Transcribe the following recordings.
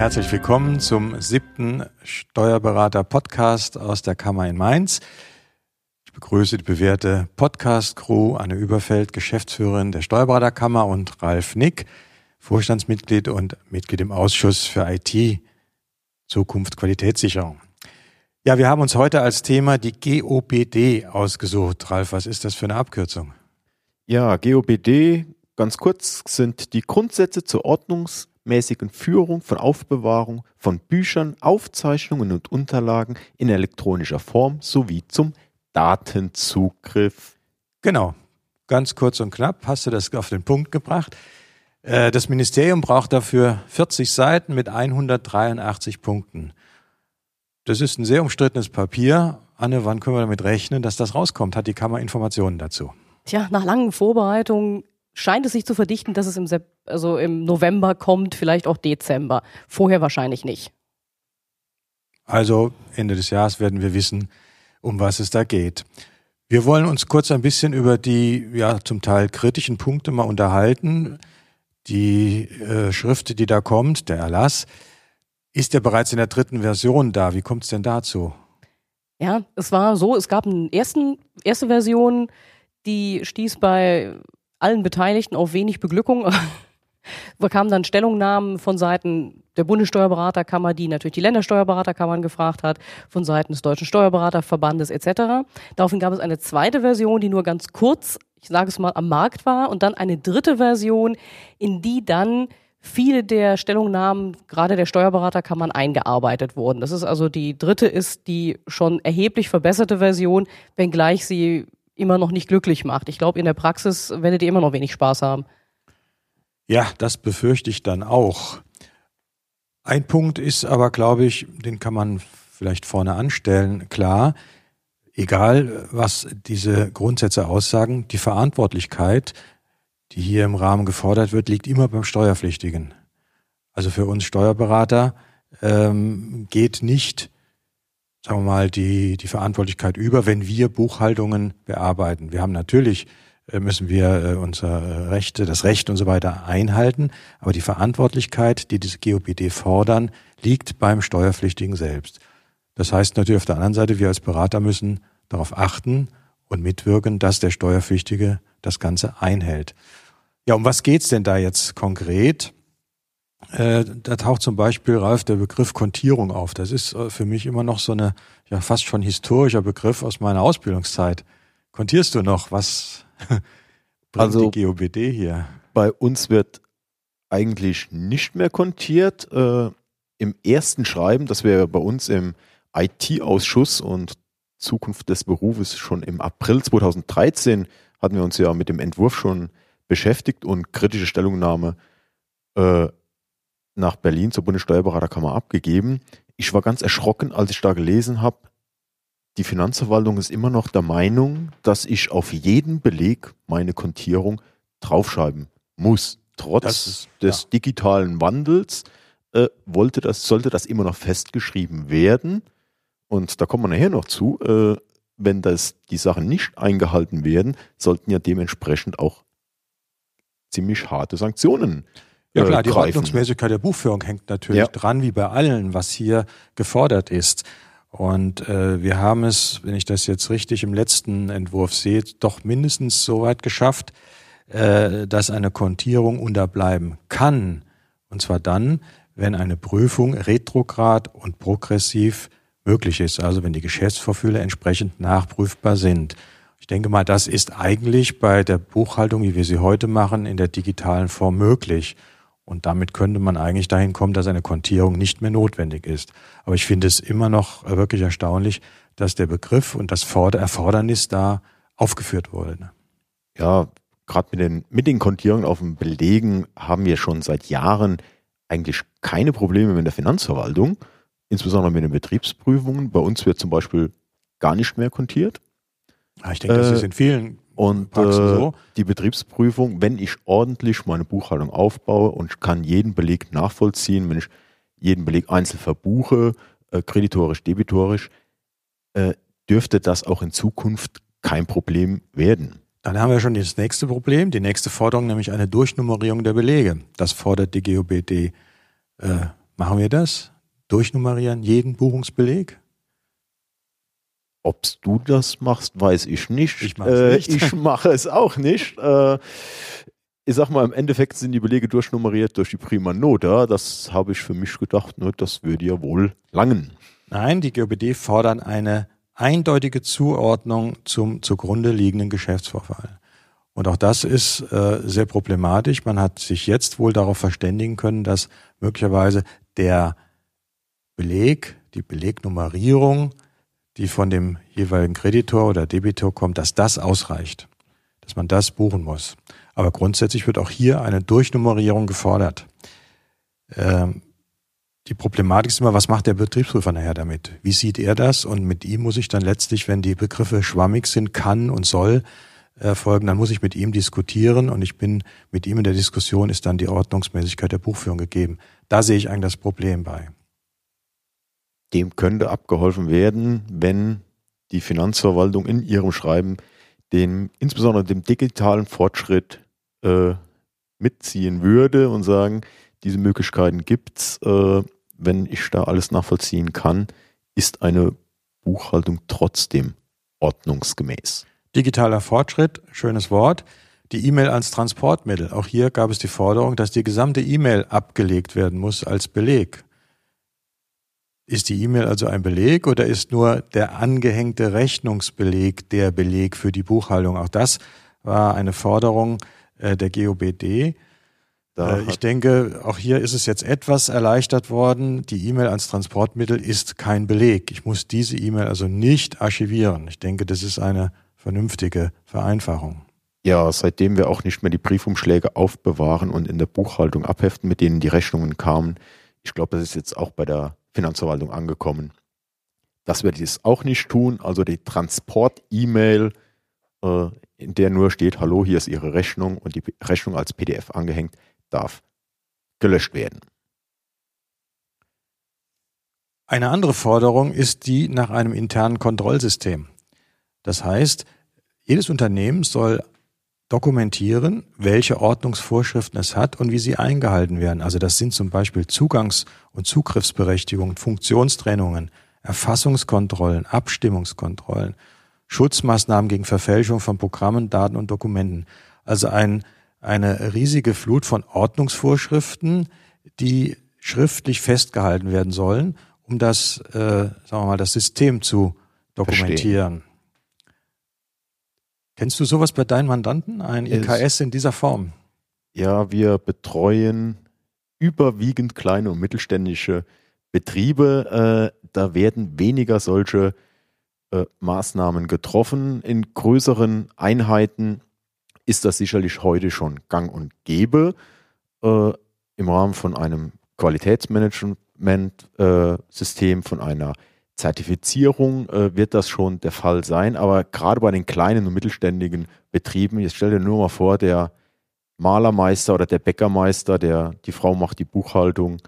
Herzlich willkommen zum siebten Steuerberater-Podcast aus der Kammer in Mainz. Ich begrüße die bewährte Podcast-Crew, Anne Überfeld, Geschäftsführerin der Steuerberaterkammer und Ralf Nick, Vorstandsmitglied und Mitglied im Ausschuss für IT, Zukunft Qualitätssicherung. Ja, wir haben uns heute als Thema die GOBD ausgesucht. Ralf, was ist das für eine Abkürzung? Ja, GOBD, ganz kurz, sind die Grundsätze zur ordnungsmäßigen Führung von Aufbewahrung von Büchern, Aufzeichnungen und Unterlagen in elektronischer Form sowie zum Datenzugriff. Genau, ganz kurz und knapp hast du das auf den Punkt gebracht. Äh, das Ministerium braucht dafür 40 Seiten mit 183 Punkten. Das ist ein sehr umstrittenes Papier. Anne, wann können wir damit rechnen, dass das rauskommt? Hat die Kammer Informationen dazu? Tja, nach langen Vorbereitungen scheint es sich zu verdichten, dass es im, Sep also im November kommt, vielleicht auch Dezember. Vorher wahrscheinlich nicht. Also Ende des Jahres werden wir wissen, um was es da geht. Wir wollen uns kurz ein bisschen über die ja zum Teil kritischen Punkte mal unterhalten. Die äh, Schrift, die da kommt, der Erlass, ist ja bereits in der dritten Version da. Wie kommt es denn dazu? Ja, es war so, es gab eine ersten, erste Version, die stieß bei allen Beteiligten auf wenig Beglückung. Kamen dann Stellungnahmen von Seiten der Bundessteuerberaterkammer, die natürlich die Ländersteuerberaterkammern gefragt hat, von Seiten des Deutschen Steuerberaterverbandes etc. Daraufhin gab es eine zweite Version, die nur ganz kurz, ich sage es mal, am Markt war und dann eine dritte Version, in die dann viele der Stellungnahmen, gerade der Steuerberaterkammern, eingearbeitet wurden. Das ist also die dritte ist die schon erheblich verbesserte Version, wenngleich sie immer noch nicht glücklich macht. Ich glaube, in der Praxis werdet ihr immer noch wenig Spaß haben. Ja, das befürchte ich dann auch. Ein Punkt ist aber, glaube ich, den kann man vielleicht vorne anstellen, klar, egal was diese Grundsätze aussagen, die Verantwortlichkeit die hier im Rahmen gefordert wird, liegt immer beim Steuerpflichtigen. Also für uns Steuerberater ähm, geht nicht, sagen wir mal, die, die Verantwortlichkeit über, wenn wir Buchhaltungen bearbeiten. Wir haben natürlich, äh, müssen wir äh, unsere Rechte, das Recht und so weiter einhalten, aber die Verantwortlichkeit, die diese GOPD fordern, liegt beim Steuerpflichtigen selbst. Das heißt natürlich auf der anderen Seite, wir als Berater müssen darauf achten und mitwirken, dass der Steuerpflichtige das Ganze einhält. Ja, um was geht's denn da jetzt konkret? Äh, da taucht zum Beispiel, Ralf, der Begriff Kontierung auf. Das ist äh, für mich immer noch so eine, ja, fast schon historischer Begriff aus meiner Ausbildungszeit. Kontierst du noch? Was bringt also, die GOBD hier? Bei uns wird eigentlich nicht mehr kontiert. Äh, Im ersten Schreiben, das wäre bei uns im IT-Ausschuss und Zukunft des Berufes schon im April 2013 hatten wir uns ja mit dem Entwurf schon beschäftigt und kritische Stellungnahme äh, nach Berlin zur Bundessteuerberaterkammer abgegeben. Ich war ganz erschrocken, als ich da gelesen habe, die Finanzverwaltung ist immer noch der Meinung, dass ich auf jeden Beleg meine Kontierung draufschreiben muss. Trotz ist, des ja. digitalen Wandels äh, wollte das, sollte das immer noch festgeschrieben werden. Und da kommen wir nachher noch zu. Äh, wenn das, die Sachen nicht eingehalten werden, sollten ja dementsprechend auch ziemlich harte Sanktionen. Ja klar, äh, die Ordnungsmäßigkeit der Buchführung hängt natürlich ja. dran, wie bei allen, was hier gefordert ist. Und äh, wir haben es, wenn ich das jetzt richtig im letzten Entwurf sehe, doch mindestens so weit geschafft, äh, dass eine Kontierung unterbleiben kann. Und zwar dann, wenn eine Prüfung retrograd und progressiv möglich ist, also wenn die Geschäftsvorfälle entsprechend nachprüfbar sind. Ich denke mal, das ist eigentlich bei der Buchhaltung, wie wir sie heute machen, in der digitalen Form möglich. Und damit könnte man eigentlich dahin kommen, dass eine Kontierung nicht mehr notwendig ist. Aber ich finde es immer noch wirklich erstaunlich, dass der Begriff und das Erfordernis da aufgeführt wurde. Ja, gerade mit den, mit den Kontierungen auf dem Belegen haben wir schon seit Jahren eigentlich keine Probleme mit der Finanzverwaltung, insbesondere mit den Betriebsprüfungen. Bei uns wird zum Beispiel gar nicht mehr kontiert. Ah, ich denke, das ist in vielen und äh, so. die Betriebsprüfung, wenn ich ordentlich meine Buchhaltung aufbaue und kann jeden Beleg nachvollziehen, wenn ich jeden Beleg einzeln verbuche, äh, kreditorisch, debitorisch, äh, dürfte das auch in Zukunft kein Problem werden. Dann haben wir schon das nächste Problem, die nächste Forderung, nämlich eine Durchnummerierung der Belege. Das fordert die GOBD äh, Machen wir das? Durchnummerieren jeden Buchungsbeleg? Ob du das machst, weiß ich nicht. Ich, äh, nicht. ich mache es auch nicht. Äh, ich sag mal, im Endeffekt sind die Belege durchnummeriert durch die Prima Nota. Das habe ich für mich gedacht, ne, das würde ja wohl langen. Nein, die GOBD fordern eine eindeutige Zuordnung zum zugrunde liegenden Geschäftsvorfall. Und auch das ist äh, sehr problematisch. Man hat sich jetzt wohl darauf verständigen können, dass möglicherweise der Beleg, die Belegnummerierung, die von dem jeweiligen Kreditor oder Debitor kommt, dass das ausreicht, dass man das buchen muss. Aber grundsätzlich wird auch hier eine Durchnummerierung gefordert. Ähm, die Problematik ist immer, was macht der Betriebsprüfer nachher damit? Wie sieht er das? Und mit ihm muss ich dann letztlich, wenn die Begriffe schwammig sind, kann und soll erfolgen, dann muss ich mit ihm diskutieren und ich bin mit ihm in der Diskussion, ist dann die Ordnungsmäßigkeit der Buchführung gegeben. Da sehe ich eigentlich das Problem bei. Dem könnte abgeholfen werden, wenn die Finanzverwaltung in ihrem Schreiben den, insbesondere dem digitalen Fortschritt äh, mitziehen würde und sagen, diese Möglichkeiten gibt's, äh, wenn ich da alles nachvollziehen kann, ist eine Buchhaltung trotzdem ordnungsgemäß. Digitaler Fortschritt, schönes Wort. Die E-Mail als Transportmittel. Auch hier gab es die Forderung, dass die gesamte E-Mail abgelegt werden muss als Beleg. Ist die E-Mail also ein Beleg oder ist nur der angehängte Rechnungsbeleg der Beleg für die Buchhaltung? Auch das war eine Forderung äh, der GOBD. Äh, ich denke, auch hier ist es jetzt etwas erleichtert worden. Die E-Mail als Transportmittel ist kein Beleg. Ich muss diese E-Mail also nicht archivieren. Ich denke, das ist eine vernünftige Vereinfachung. Ja, seitdem wir auch nicht mehr die Briefumschläge aufbewahren und in der Buchhaltung abheften, mit denen die Rechnungen kamen, ich glaube, das ist jetzt auch bei der Finanzverwaltung angekommen, dass wir dies auch nicht tun. Also die Transport-E-Mail, äh, in der nur steht, hallo, hier ist Ihre Rechnung und die Rechnung als PDF angehängt, darf gelöscht werden. Eine andere Forderung ist die nach einem internen Kontrollsystem. Das heißt, jedes Unternehmen soll dokumentieren, welche Ordnungsvorschriften es hat und wie sie eingehalten werden. Also das sind zum Beispiel Zugangs- und Zugriffsberechtigungen, Funktionstrennungen, Erfassungskontrollen, Abstimmungskontrollen, Schutzmaßnahmen gegen Verfälschung von Programmen, Daten und Dokumenten. Also ein, eine riesige Flut von Ordnungsvorschriften, die schriftlich festgehalten werden sollen, um das, äh, sagen wir mal, das System zu dokumentieren. Verstehen. Kennst du sowas bei deinen Mandanten, ein EKS in dieser Form? Ja, wir betreuen überwiegend kleine und mittelständische Betriebe. Äh, da werden weniger solche äh, Maßnahmen getroffen. In größeren Einheiten ist das sicherlich heute schon gang und gäbe. Äh, Im Rahmen von einem Qualitätsmanagement-System, äh, von einer Zertifizierung äh, wird das schon der Fall sein, aber gerade bei den kleinen und mittelständigen Betrieben, jetzt stell dir nur mal vor, der Malermeister oder der Bäckermeister, der die Frau macht die Buchhaltung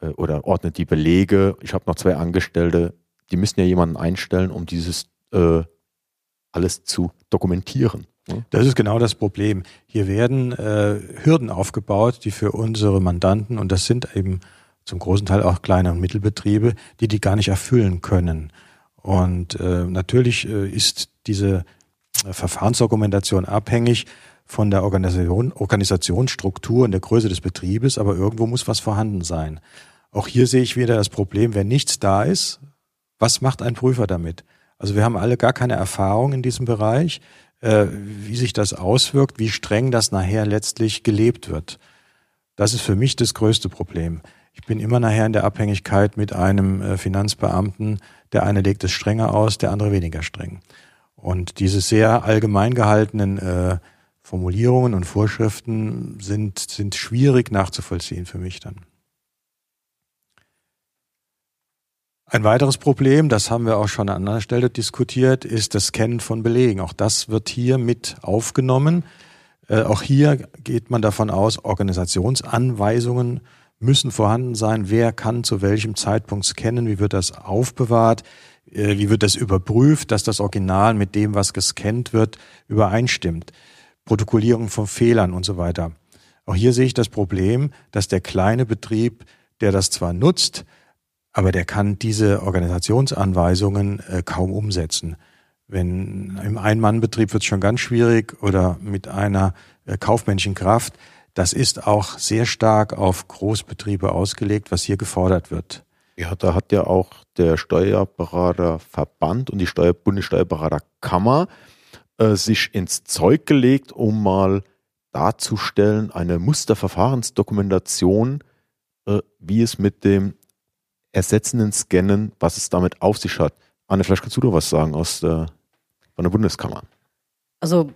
äh, oder ordnet die Belege. Ich habe noch zwei Angestellte, die müssen ja jemanden einstellen, um dieses äh, alles zu dokumentieren. Ne? Das ist genau das Problem. Hier werden äh, Hürden aufgebaut, die für unsere Mandanten, und das sind eben zum großen Teil auch kleine und Mittelbetriebe, die die gar nicht erfüllen können. Und äh, natürlich äh, ist diese äh, Verfahrensdokumentation abhängig von der Organisation, Organisationsstruktur und der Größe des Betriebes, aber irgendwo muss was vorhanden sein. Auch hier sehe ich wieder das Problem, wenn nichts da ist, was macht ein Prüfer damit? Also wir haben alle gar keine Erfahrung in diesem Bereich, äh, wie sich das auswirkt, wie streng das nachher letztlich gelebt wird. Das ist für mich das größte Problem. Ich bin immer nachher in der Abhängigkeit mit einem äh, Finanzbeamten. Der eine legt es strenger aus, der andere weniger streng. Und diese sehr allgemein gehaltenen äh, Formulierungen und Vorschriften sind, sind schwierig nachzuvollziehen für mich dann. Ein weiteres Problem, das haben wir auch schon an anderer Stelle diskutiert, ist das Kennen von Belegen. Auch das wird hier mit aufgenommen. Äh, auch hier geht man davon aus, Organisationsanweisungen müssen vorhanden sein. Wer kann zu welchem Zeitpunkt scannen? Wie wird das aufbewahrt? Äh, wie wird das überprüft, dass das Original mit dem, was gescannt wird, übereinstimmt? Protokollierung von Fehlern und so weiter. Auch hier sehe ich das Problem, dass der kleine Betrieb, der das zwar nutzt, aber der kann diese Organisationsanweisungen äh, kaum umsetzen. Wenn im Ein-Mann-Betrieb wird es schon ganz schwierig oder mit einer äh, kaufmännischen Kraft. Das ist auch sehr stark auf Großbetriebe ausgelegt, was hier gefordert wird. Ja, da hat ja auch der Steuerberaterverband und die Steuer Bundessteuerberaterkammer äh, sich ins Zeug gelegt, um mal darzustellen, eine Musterverfahrensdokumentation, äh, wie es mit dem ersetzenden Scannen, was es damit auf sich hat. Anne, vielleicht kannst du doch was sagen aus der, von der Bundeskammer. Also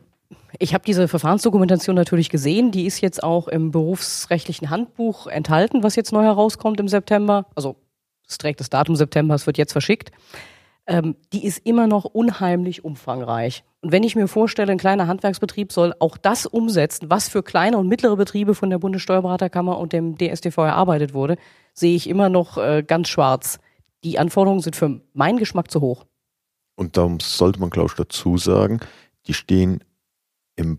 ich habe diese Verfahrensdokumentation natürlich gesehen. Die ist jetzt auch im berufsrechtlichen Handbuch enthalten, was jetzt neu herauskommt im September. Also es trägt das Datum September, es wird jetzt verschickt. Ähm, die ist immer noch unheimlich umfangreich. Und wenn ich mir vorstelle, ein kleiner Handwerksbetrieb soll auch das umsetzen, was für kleine und mittlere Betriebe von der Bundessteuerberaterkammer und dem DSTV erarbeitet wurde, sehe ich immer noch äh, ganz schwarz. Die Anforderungen sind für meinen Geschmack zu hoch. Und darum sollte man, glaube ich, dazu sagen, die stehen im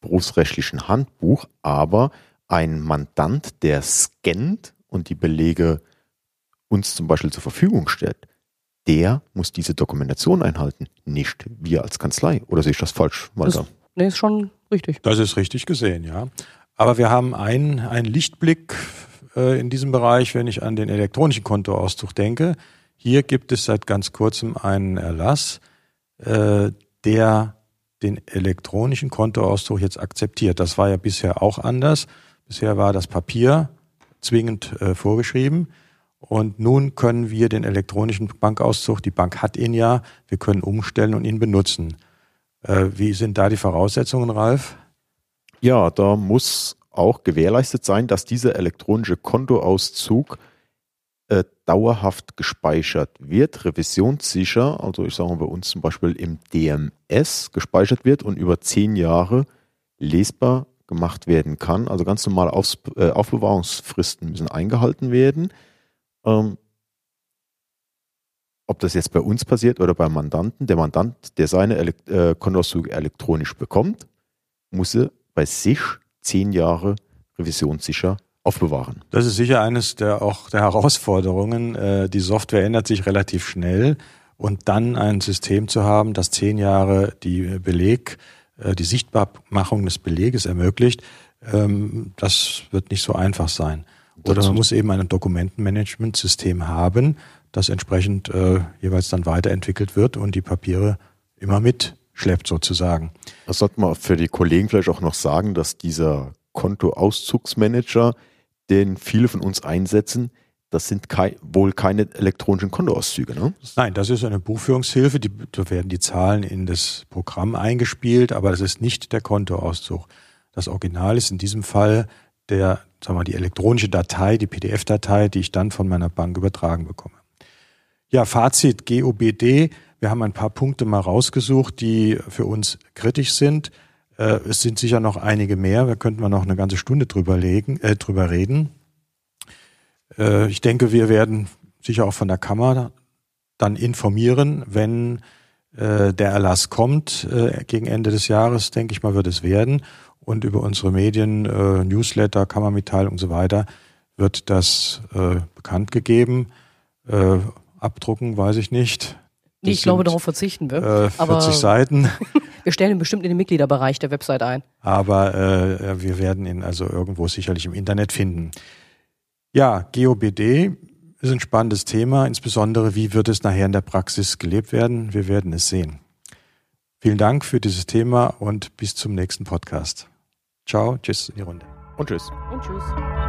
berufsrechtlichen Handbuch, aber ein Mandant, der scannt und die Belege uns zum Beispiel zur Verfügung stellt, der muss diese Dokumentation einhalten, nicht wir als Kanzlei. Oder sehe ich das falsch? Das, nee, ist schon richtig. Das ist richtig gesehen, ja. Aber wir haben einen, einen Lichtblick äh, in diesem Bereich, wenn ich an den elektronischen Kontoauszug denke. Hier gibt es seit ganz kurzem einen Erlass, äh, der den elektronischen Kontoauszug jetzt akzeptiert. Das war ja bisher auch anders. Bisher war das Papier zwingend äh, vorgeschrieben. Und nun können wir den elektronischen Bankauszug, die Bank hat ihn ja, wir können umstellen und ihn benutzen. Äh, wie sind da die Voraussetzungen, Ralf? Ja, da muss auch gewährleistet sein, dass dieser elektronische Kontoauszug äh, dauerhaft gespeichert wird, revisionssicher, also ich sage mal bei uns zum Beispiel im DMS gespeichert wird und über zehn Jahre lesbar gemacht werden kann. Also ganz normale Auf, äh, Aufbewahrungsfristen müssen eingehalten werden. Ähm, ob das jetzt bei uns passiert oder beim Mandanten, der Mandant, der seine Elekt äh, Kontoauszüge elektronisch bekommt, muss er bei sich zehn Jahre revisionssicher aufbewahren. Das ist sicher eines der auch der Herausforderungen. Äh, die Software ändert sich relativ schnell und dann ein System zu haben, das zehn Jahre die Beleg, äh, die Sichtbarmachung des Beleges ermöglicht, ähm, das wird nicht so einfach sein. Oder man muss eben ein Dokumentenmanagementsystem haben, das entsprechend äh, jeweils dann weiterentwickelt wird und die Papiere immer mitschleppt sozusagen. Das sollte man für die Kollegen vielleicht auch noch sagen, dass dieser Kontoauszugsmanager, den viele von uns einsetzen, das sind kei wohl keine elektronischen Kontoauszüge, ne? Nein, das ist eine Buchführungshilfe. Die, da werden die Zahlen in das Programm eingespielt, aber das ist nicht der Kontoauszug. Das Original ist in diesem Fall der, sagen wir, die elektronische Datei, die PDF-Datei, die ich dann von meiner Bank übertragen bekomme. Ja, Fazit GOBD. Wir haben ein paar Punkte mal rausgesucht, die für uns kritisch sind. Äh, es sind sicher noch einige mehr. Wir könnten mal noch eine ganze Stunde drüber, legen, äh, drüber reden. Äh, ich denke, wir werden sicher auch von der Kammer dann informieren, wenn äh, der Erlass kommt. Äh, gegen Ende des Jahres, denke ich mal, wird es werden und über unsere Medien, äh, Newsletter, Kammermitteilung und so weiter wird das bekannt gegeben. Abdrucken, weiß ich nicht. Das ich glaube, darauf verzichten wir. Äh, 40 aber Seiten. wir stellen ihn bestimmt in den Mitgliederbereich der Website ein. Aber äh, wir werden ihn also irgendwo sicherlich im Internet finden. Ja, GOBD ist ein spannendes Thema, insbesondere wie wird es nachher in der Praxis gelebt werden. Wir werden es sehen. Vielen Dank für dieses Thema und bis zum nächsten Podcast. Ciao, tschüss in die Runde. Und tschüss. Und tschüss.